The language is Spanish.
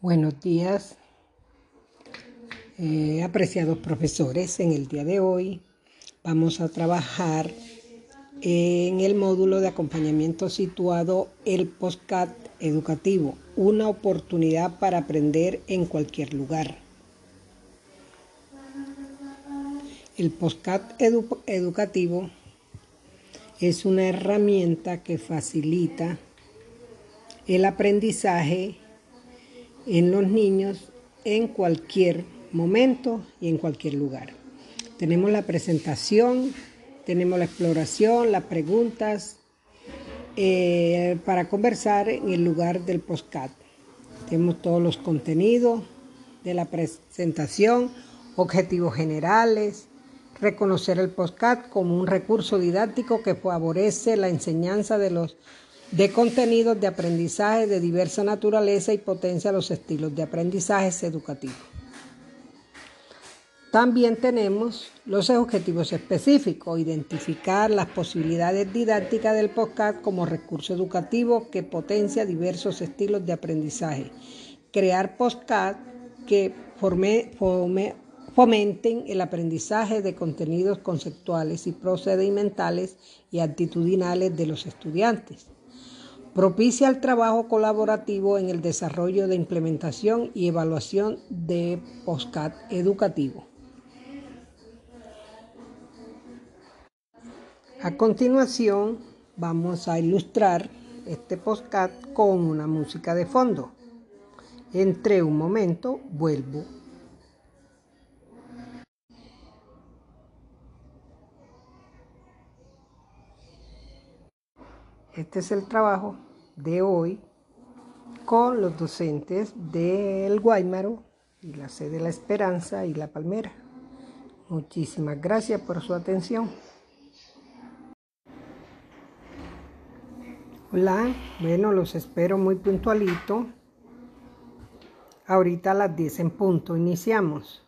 Buenos días, eh, apreciados profesores. En el día de hoy vamos a trabajar en el módulo de acompañamiento situado el postcat educativo, una oportunidad para aprender en cualquier lugar. El postcat educativo es una herramienta que facilita el aprendizaje en los niños en cualquier momento y en cualquier lugar. Tenemos la presentación, tenemos la exploración, las preguntas eh, para conversar en el lugar del postcat. Tenemos todos los contenidos de la presentación, objetivos generales, reconocer el postcat como un recurso didáctico que favorece la enseñanza de los de contenidos de aprendizaje de diversa naturaleza y potencia los estilos de aprendizaje educativos. También tenemos los objetivos específicos, identificar las posibilidades didácticas del podcast como recurso educativo que potencia diversos estilos de aprendizaje, crear podcast que fomenten el aprendizaje de contenidos conceptuales y procedimentales y actitudinales de los estudiantes Propicia el trabajo colaborativo en el desarrollo de implementación y evaluación de postcat educativo. A continuación, vamos a ilustrar este postcat con una música de fondo. Entre un momento, vuelvo. Este es el trabajo de hoy con los docentes del Guaymaro y la sede de La Esperanza y La Palmera. Muchísimas gracias por su atención. Hola, bueno, los espero muy puntualito. Ahorita a las 10 en punto iniciamos.